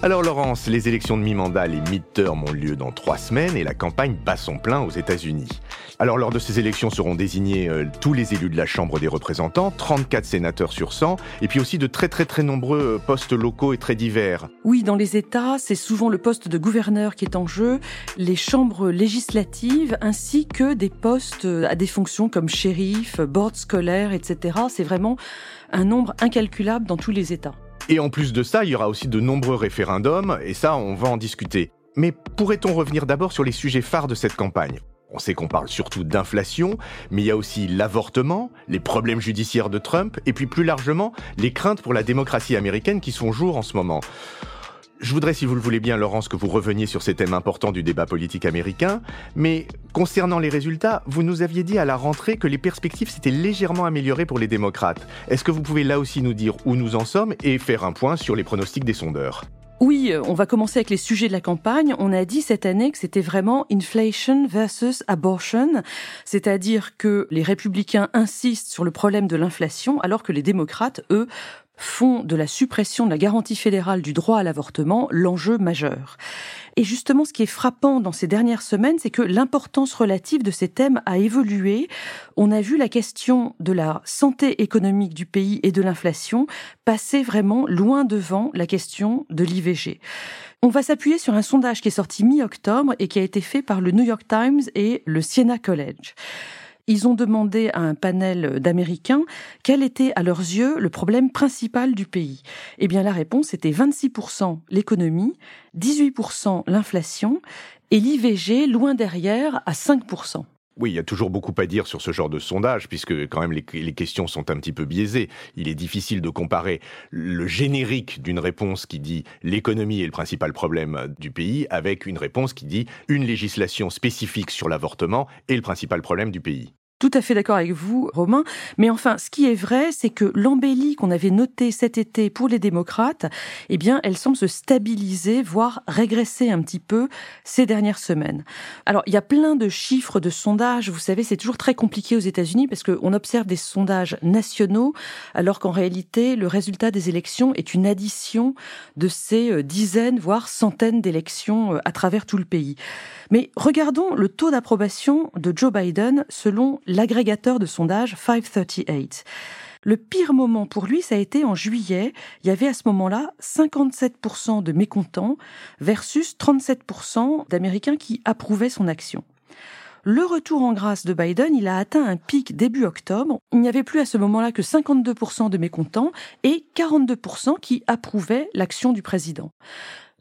Alors Laurence, les élections de mi-mandat, les mid-term ont lieu dans trois semaines et la campagne bat son plein aux États-Unis. Alors lors de ces élections seront désignés euh, tous les élus de la Chambre des représentants, 34 sénateurs sur 100, et puis aussi de très très très nombreux euh, postes locaux et très divers. Oui, dans les États, c'est souvent le poste de gouverneur qui est en jeu, les chambres législatives, ainsi que des postes euh, à des fonctions comme shérif, board scolaire, etc. C'est vraiment un nombre incalculable dans tous les États. Et en plus de ça, il y aura aussi de nombreux référendums, et ça, on va en discuter. Mais pourrait-on revenir d'abord sur les sujets phares de cette campagne? On sait qu'on parle surtout d'inflation, mais il y a aussi l'avortement, les problèmes judiciaires de Trump, et puis plus largement, les craintes pour la démocratie américaine qui sont jour en ce moment. Je voudrais, si vous le voulez bien, Laurence, que vous reveniez sur ces thèmes importants du débat politique américain. Mais concernant les résultats, vous nous aviez dit à la rentrée que les perspectives s'étaient légèrement améliorées pour les démocrates. Est-ce que vous pouvez là aussi nous dire où nous en sommes et faire un point sur les pronostics des sondeurs? Oui, on va commencer avec les sujets de la campagne. On a dit cette année que c'était vraiment inflation versus abortion, c'est-à-dire que les républicains insistent sur le problème de l'inflation alors que les démocrates, eux, font de la suppression de la garantie fédérale du droit à l'avortement l'enjeu majeur. Et justement, ce qui est frappant dans ces dernières semaines, c'est que l'importance relative de ces thèmes a évolué. On a vu la question de la santé économique du pays et de l'inflation passer vraiment loin devant la question de l'IVG. On va s'appuyer sur un sondage qui est sorti mi-octobre et qui a été fait par le New York Times et le Siena College ils ont demandé à un panel d'Américains quel était à leurs yeux le problème principal du pays. Eh bien la réponse était 26% l'économie, 18% l'inflation et l'IVG loin derrière à 5%. Oui, il y a toujours beaucoup à dire sur ce genre de sondage, puisque quand même les, les, questions sont un petit peu biaisées. Il est difficile de comparer le générique d'une réponse qui dit l'économie est le principal problème du pays avec une réponse qui dit une législation spécifique sur l'avortement est le principal problème du pays. Tout à fait d'accord avec vous, Romain. Mais enfin, ce qui est vrai, c'est que l'embellie qu'on avait notée cet été pour les démocrates, eh bien, elle semble se stabiliser, voire régresser un petit peu ces dernières semaines. Alors, il y a plein de chiffres de sondages. Vous savez, c'est toujours très compliqué aux États-Unis parce qu'on observe des sondages nationaux, alors qu'en réalité, le résultat des élections est une addition de ces euh, dizaines, voire centaines d'élections euh, à travers tout le pays. Mais regardons le taux d'approbation de Joe Biden selon l'agrégateur de sondage 538. Le pire moment pour lui, ça a été en juillet. Il y avait à ce moment-là 57% de mécontents versus 37% d'Américains qui approuvaient son action. Le retour en grâce de Biden, il a atteint un pic début octobre. Il n'y avait plus à ce moment-là que 52% de mécontents et 42% qui approuvaient l'action du président.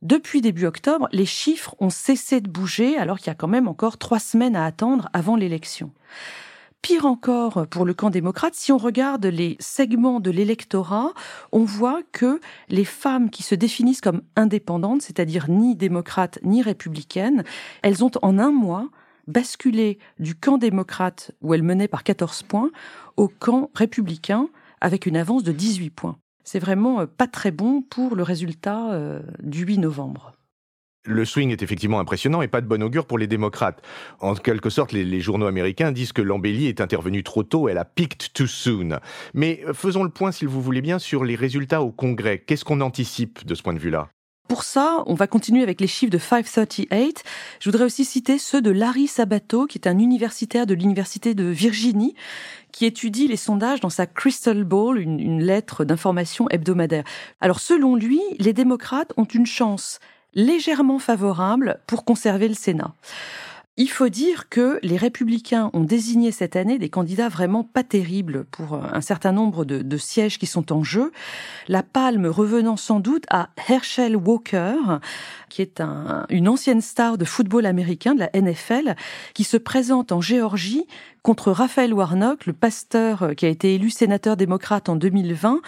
Depuis début octobre, les chiffres ont cessé de bouger alors qu'il y a quand même encore trois semaines à attendre avant l'élection. Pire encore pour le camp démocrate, si on regarde les segments de l'électorat, on voit que les femmes qui se définissent comme indépendantes, c'est-à-dire ni démocrates ni républicaines, elles ont en un mois basculé du camp démocrate, où elles menaient par 14 points, au camp républicain, avec une avance de 18 points c'est vraiment pas très bon pour le résultat euh, du 8 novembre. Le swing est effectivement impressionnant et pas de bon augure pour les démocrates. En quelque sorte, les, journaux américains disent que l'embellie est intervenue trop tôt, elle a picked too soon. Mais euh, faisons le point, s'il vous voulez bien, sur les résultats au Congrès. Qu'est-ce qu'on anticipe de ce point de vue-là? Pour ça, on va continuer avec les chiffres de 538. Je voudrais aussi citer ceux de Larry Sabato, qui est un universitaire de l'Université de Virginie, qui étudie les sondages dans sa Crystal Ball, une lettre d'information hebdomadaire. Alors selon lui, les démocrates ont une chance légèrement favorable pour conserver le Sénat. Il faut dire que les républicains ont désigné cette année des candidats vraiment pas terribles pour un certain nombre de, sièges qui sont en jeu. La palme revenant sans doute à Herschel Walker, qui est une ancienne star de football américain de la NFL, qui se présente en Géorgie contre Raphaël Warnock, le pasteur qui a été élu sénateur démocrate en 2020.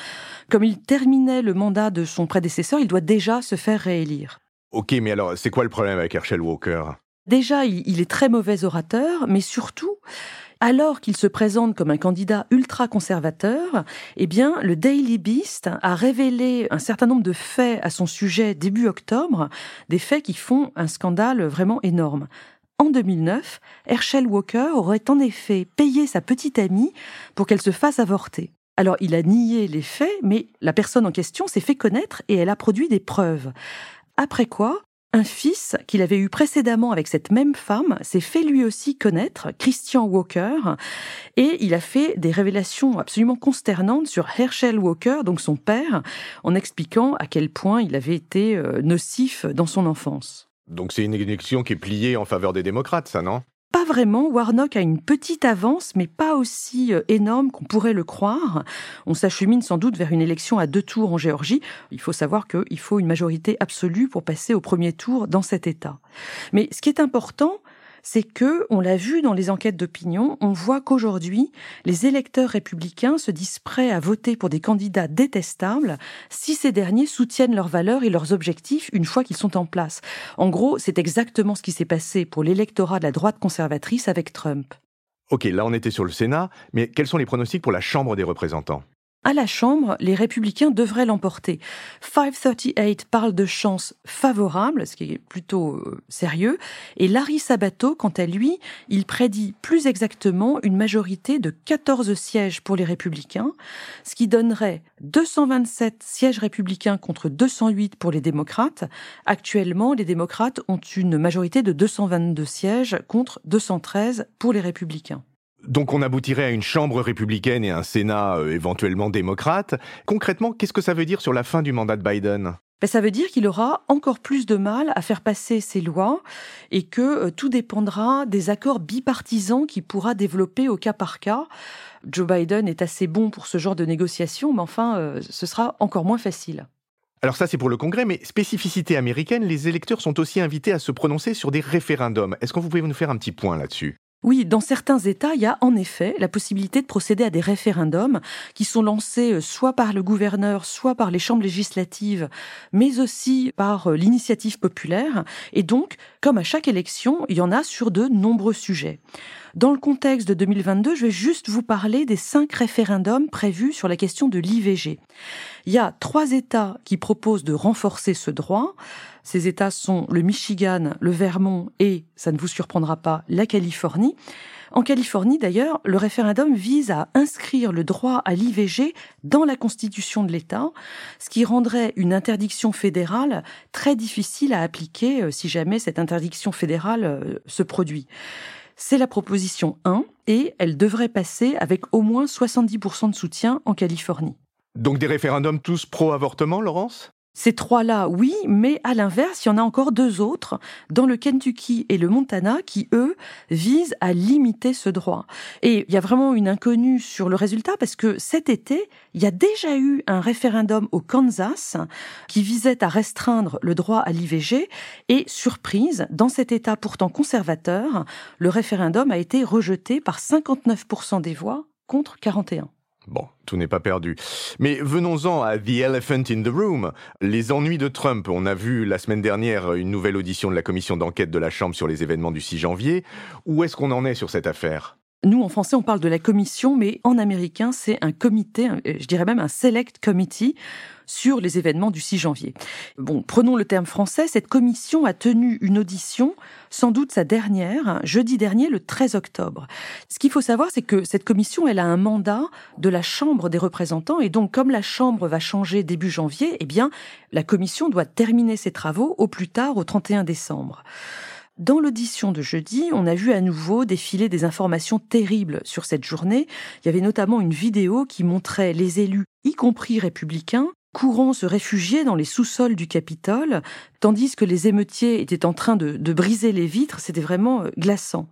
Comme il terminait le mandat de son prédécesseur, il doit déjà se faire réélire. Ok, mais alors c'est quoi le problème avec Herschel Walker? Déjà, il, est très mauvais orateur, mais surtout, alors qu'il se présente comme un candidat ultra-conservateur, eh bien, le Daily Beast a révélé un certain nombre de faits à son sujet début octobre, des faits qui font un scandale vraiment énorme. En 2009, Herschel Walker aurait en effet payé sa petite amie pour qu'elle se fasse avorter. Alors il a nié les faits, mais la personne en question s'est fait connaître et elle a produit des preuves. Après quoi, un fils qu'il avait eu précédemment avec cette même femme s'est fait lui aussi connaître, Christian Walker, et il a fait des révélations absolument consternantes sur Herschel Walker, donc son père, en expliquant à quel point il avait été euh, nocif dans son enfance. Donc c'est une élection qui est pliée en faveur des démocrates, ça, non? Vraiment. Warnock a une petite avance, mais pas aussi euh, énorme qu'on pourrait le croire. On s'achemine sans doute vers une élection à deux tours en Géorgie. Il faut savoir qu'il faut une majorité absolue pour passer au premier tour dans cet État. Mais ce qui est important, c'est que, on l'a vu dans les enquêtes d'opinion, on voit qu'aujourd'hui, les électeurs républicains se disent prêts à voter pour des candidats détestables si ces derniers soutiennent leurs valeurs et leurs objectifs une fois qu'ils sont en place. En gros, c'est exactement ce qui s'est passé pour l'électorat de la droite conservatrice avec Trump. Ok, là on était sur le Sénat, mais quels sont les pronostics pour la Chambre des représentants? À la Chambre, les républicains devraient l'emporter. 538 parle de chances favorables, ce qui est plutôt euh, sérieux, et Larry Sabato, quant à lui, il prédit plus exactement une majorité de 14 sièges pour les républicains, ce qui donnerait 227 sièges républicains contre 208 pour les démocrates. Actuellement, les démocrates ont une majorité de 222 sièges contre 213 pour les républicains. Donc on aboutirait à une chambre républicaine et un Sénat euh, éventuellement démocrate. Concrètement, qu'est-ce que ça veut dire sur la fin du mandat de Biden? Ben, ça veut dire qu'il aura encore plus de mal à faire passer ses lois et que euh, tout dépendra des accords bipartisans qu'il pourra développer au cas par cas. Joe Biden est assez bon pour ce genre de négociations, mais enfin, euh, ce sera encore moins facile. Alors ça c'est pour le Congrès, mais spécificité américaine, les électeurs sont aussi invités à se prononcer sur des référendums. Est-ce que vous pouvez nous faire un petit point là-dessus? Oui, dans certains États, il y a en effet la possibilité de procéder à des référendums qui sont lancés euh, soit par le gouverneur, soit par les chambres législatives, mais aussi par euh, l'initiative populaire. Et donc, comme à chaque élection, il y en a sur de nombreux sujets. Dans le contexte de 2022, je vais juste vous parler des cinq référendums prévus sur la question de l'IVG. Il y a trois États qui proposent de renforcer ce droit. Ces États sont le Michigan, le Vermont et, ça ne vous surprendra pas, la Californie. En Californie, d'ailleurs, le référendum vise à inscrire le droit à l'IVG dans la constitution de l'État, ce qui rendrait une interdiction fédérale très difficile à appliquer euh, si jamais cette interdiction fédérale euh, se produit. C'est la proposition 1 et elle devrait passer avec au moins 70% de soutien en Californie. Donc des référendums tous pro-avortement, Laurence? Ces trois-là, oui, mais à l'inverse, il y en a encore deux autres, dans le Kentucky et le Montana, qui, eux, visent à limiter ce droit. Et il y a vraiment une inconnue sur le résultat, parce que cet été, il y a déjà eu un référendum au Kansas qui visait à restreindre le droit à l'IVG, et surprise, dans cet État pourtant conservateur, le référendum a été rejeté par 59% des voix contre 41. Bon, tout n'est pas perdu. Mais venons-en à The Elephant in the Room, les ennuis de Trump. On a vu la semaine dernière une nouvelle audition de la commission d'enquête de la Chambre sur les événements du 6 janvier. Où est-ce qu'on en est sur cette affaire? Nous, en français, on parle de la commission, mais en américain, c'est un comité, je dirais même un select committee sur les événements du 6 janvier. Bon, prenons le terme français, cette commission a tenu une audition, sans doute sa dernière, jeudi dernier, le 13 octobre. Ce qu'il faut savoir, c'est que cette commission, elle a un mandat de la Chambre des représentants, et donc comme la Chambre va changer début janvier, eh bien, la commission doit terminer ses travaux au plus tard au 31 décembre. Dans l'audition de jeudi, on a vu à nouveau défiler des informations terribles sur cette journée. Il y avait notamment une vidéo qui montrait les élus, y compris républicains, courant se réfugier dans les sous-sols du Capitole, tandis que les émeutiers étaient en train de, de briser les vitres. C'était vraiment euh, glaçant.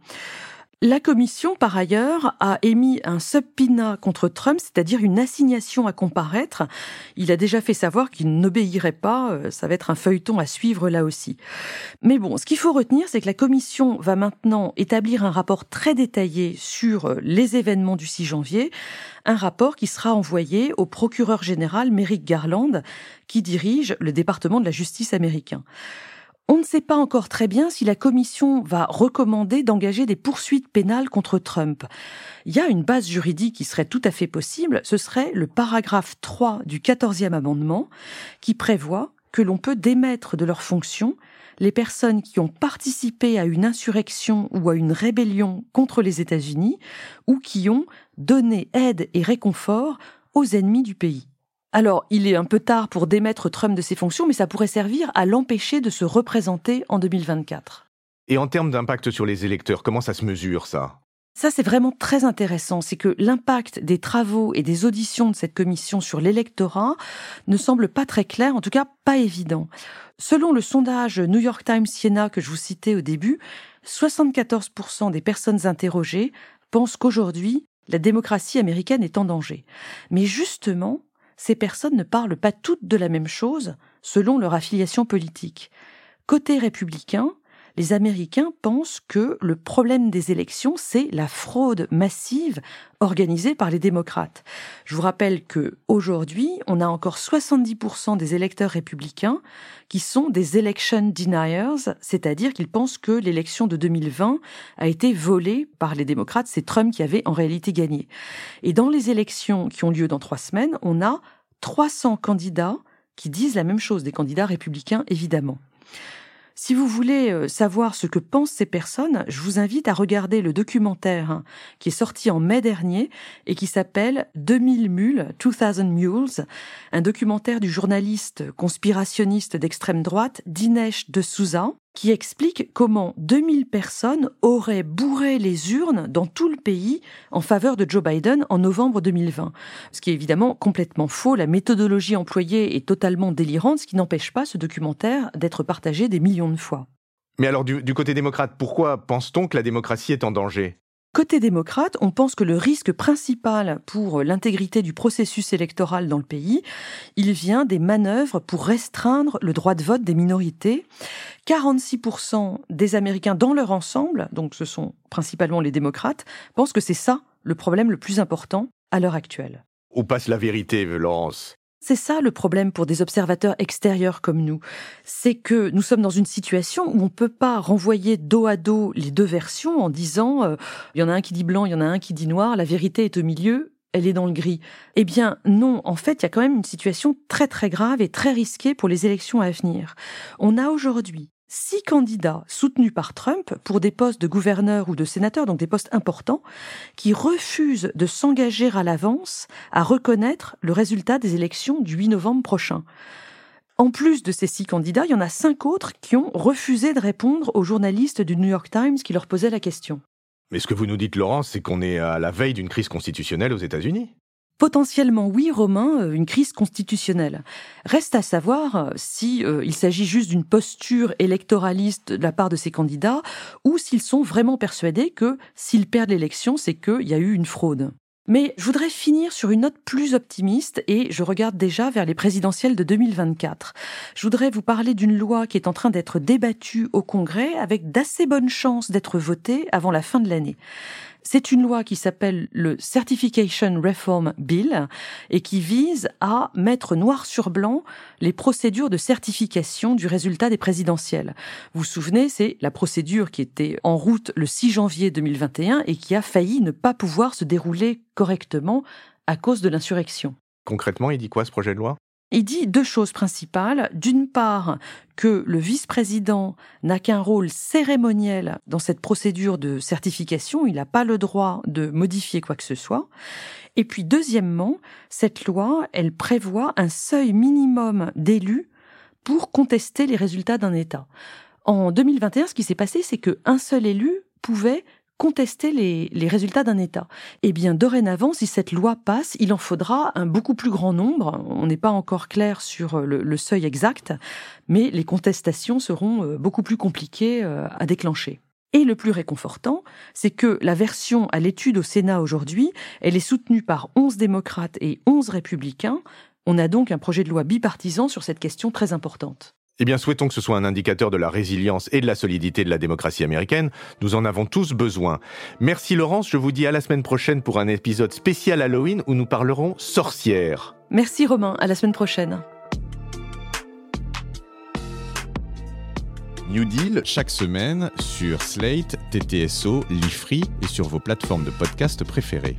La commission, par ailleurs, a émis un subpoena contre Trump, c'est-à-dire une assignation à comparaître. Il a déjà fait savoir qu'il n'obéirait pas. Euh, ça va être un feuilleton à suivre là aussi. Mais bon, ce qu'il faut retenir, c'est que la commission va maintenant établir un rapport très détaillé sur euh, les événements du 6 janvier, un rapport qui sera envoyé au procureur général Merrick Garland, qui dirige le département de la justice américain. On ne sait pas encore très bien si la Commission va recommander d'engager des poursuites pénales contre Trump. Il y a une base juridique qui serait tout à fait possible, ce serait le paragraphe 3 du 14e amendement qui prévoit que l'on peut démettre de leurs fonctions les personnes qui ont participé à une insurrection ou à une rébellion contre les États-Unis ou qui ont donné aide et réconfort aux ennemis du pays. Alors, il est un peu tard pour démettre Trump de ses fonctions, mais ça pourrait servir à l'empêcher de se représenter en 2024. Et en termes d'impact sur les électeurs, comment ça se mesure ça? Ça, c'est vraiment très intéressant. C'est que l'impact des travaux et des auditions de cette commission sur l'électorat ne semble pas très clair, en tout cas pas évident. Selon le sondage New York Times Siena que je vous citais au début, 74% des personnes interrogées pensent qu'aujourd'hui, la démocratie américaine est en danger. Mais justement, ces personnes ne parlent pas toutes de la même chose selon leur affiliation politique. Côté républicain, les Américains pensent que le problème des élections, c'est la fraude massive organisée par les démocrates. Je vous rappelle que aujourd'hui, on a encore 70% des électeurs républicains qui sont des election deniers, c'est-à-dire qu'ils pensent que l'élection de 2020 a été volée par les démocrates. C'est Trump qui avait en réalité gagné. Et dans les élections qui ont lieu dans trois semaines, on a 300 candidats qui disent la même chose, des candidats républicains évidemment. Si vous voulez euh, savoir ce que pensent ces personnes, je vous invite à regarder le documentaire hein, qui est sorti en mai dernier et qui s'appelle 2000 mules, 2000 mules, un documentaire du journaliste conspirationniste d'extrême droite Dinesh de Souza qui explique comment 2000 personnes auraient bourré les urnes dans tout le pays en faveur de Joe Biden en novembre 2020. Ce qui est évidemment complètement faux. La méthodologie employée est totalement délirante, ce qui n'empêche pas ce documentaire d'être partagé des millions de fois. Mais alors du, du côté démocrate, pourquoi pense-t-on que la démocratie est en danger? Côté démocrate, on pense que le risque principal pour l'intégrité du processus électoral dans le pays, il vient des manœuvres pour restreindre le droit de vote des minorités. 46% des Américains dans leur ensemble, donc ce sont principalement les démocrates, pensent que c'est ça le problème le plus important à l'heure actuelle. Où passe la vérité, Laurence? C'est ça le problème pour des observateurs extérieurs comme nous. C'est que nous sommes dans une situation où on ne peut pas renvoyer dos à dos les deux versions en disant euh, il y en a un qui dit blanc, il y en a un qui dit noir, la vérité est au milieu, elle est dans le gris. Eh bien non, en fait, il y a quand même une situation très très grave et très risquée pour les élections à venir. On a aujourd'hui six candidats soutenus par Trump pour des postes de gouverneur ou de sénateur, donc des postes importants, qui refusent de s'engager à l'avance à reconnaître le résultat des élections du 8 novembre prochain. En plus de ces six candidats, il y en a cinq autres qui ont refusé de répondre aux journalistes du New York Times qui leur posaient la question. Mais ce que vous nous dites, Laurence, c'est qu'on est à la veille d'une crise constitutionnelle aux États-Unis. Potentiellement oui, Romain, euh, une crise constitutionnelle. Reste à savoir euh, si euh, il s'agit juste d'une posture électoraliste de la part de ces candidats ou s'ils sont vraiment persuadés que s'ils perdent l'élection, c'est qu'il y a eu une fraude. Mais je voudrais finir sur une note plus optimiste et je regarde déjà vers les présidentielles de 2024. Je voudrais vous parler d'une loi qui est en train d'être débattue au Congrès avec d'assez bonnes chances d'être votée avant la fin de l'année. C'est une loi qui s'appelle le Certification Reform Bill et qui vise à mettre noir sur blanc les procédures de certification du résultat des présidentielles. Vous vous souvenez, c'est la procédure qui était en route le 6 janvier 2021 et qui a failli ne pas pouvoir se dérouler correctement à cause de l'insurrection. Concrètement, il dit quoi ce projet de loi? Il dit deux choses principales. D'une part, que le vice-président n'a qu'un rôle cérémoniel dans cette procédure de certification. Il n'a pas le droit de modifier quoi que ce soit. Et puis, deuxièmement, cette loi, elle prévoit un seuil minimum d'élus pour contester les résultats d'un État. En 2021, ce qui s'est passé, c'est qu'un seul élu pouvait contester les, résultats d'un État. Eh bien, dorénavant, si cette loi passe, il en faudra un beaucoup plus grand nombre. On n'est pas encore clair sur le, le, seuil exact, mais les contestations seront euh, beaucoup plus compliquées euh, à déclencher. Et le plus réconfortant, c'est que la version à l'étude au Sénat aujourd'hui, elle est soutenue par 11 démocrates et 11 républicains. On a donc un projet de loi bipartisan sur cette question très importante. Eh bien, souhaitons que ce soit un indicateur de la résilience et de la solidité de la démocratie américaine. Nous en avons tous besoin. Merci Laurence, je vous dis à la semaine prochaine pour un épisode spécial Halloween où nous parlerons sorcières. Merci Romain, à la semaine prochaine. New Deal chaque semaine sur Slate, TTSO, Lifree et sur vos plateformes de podcast préférées.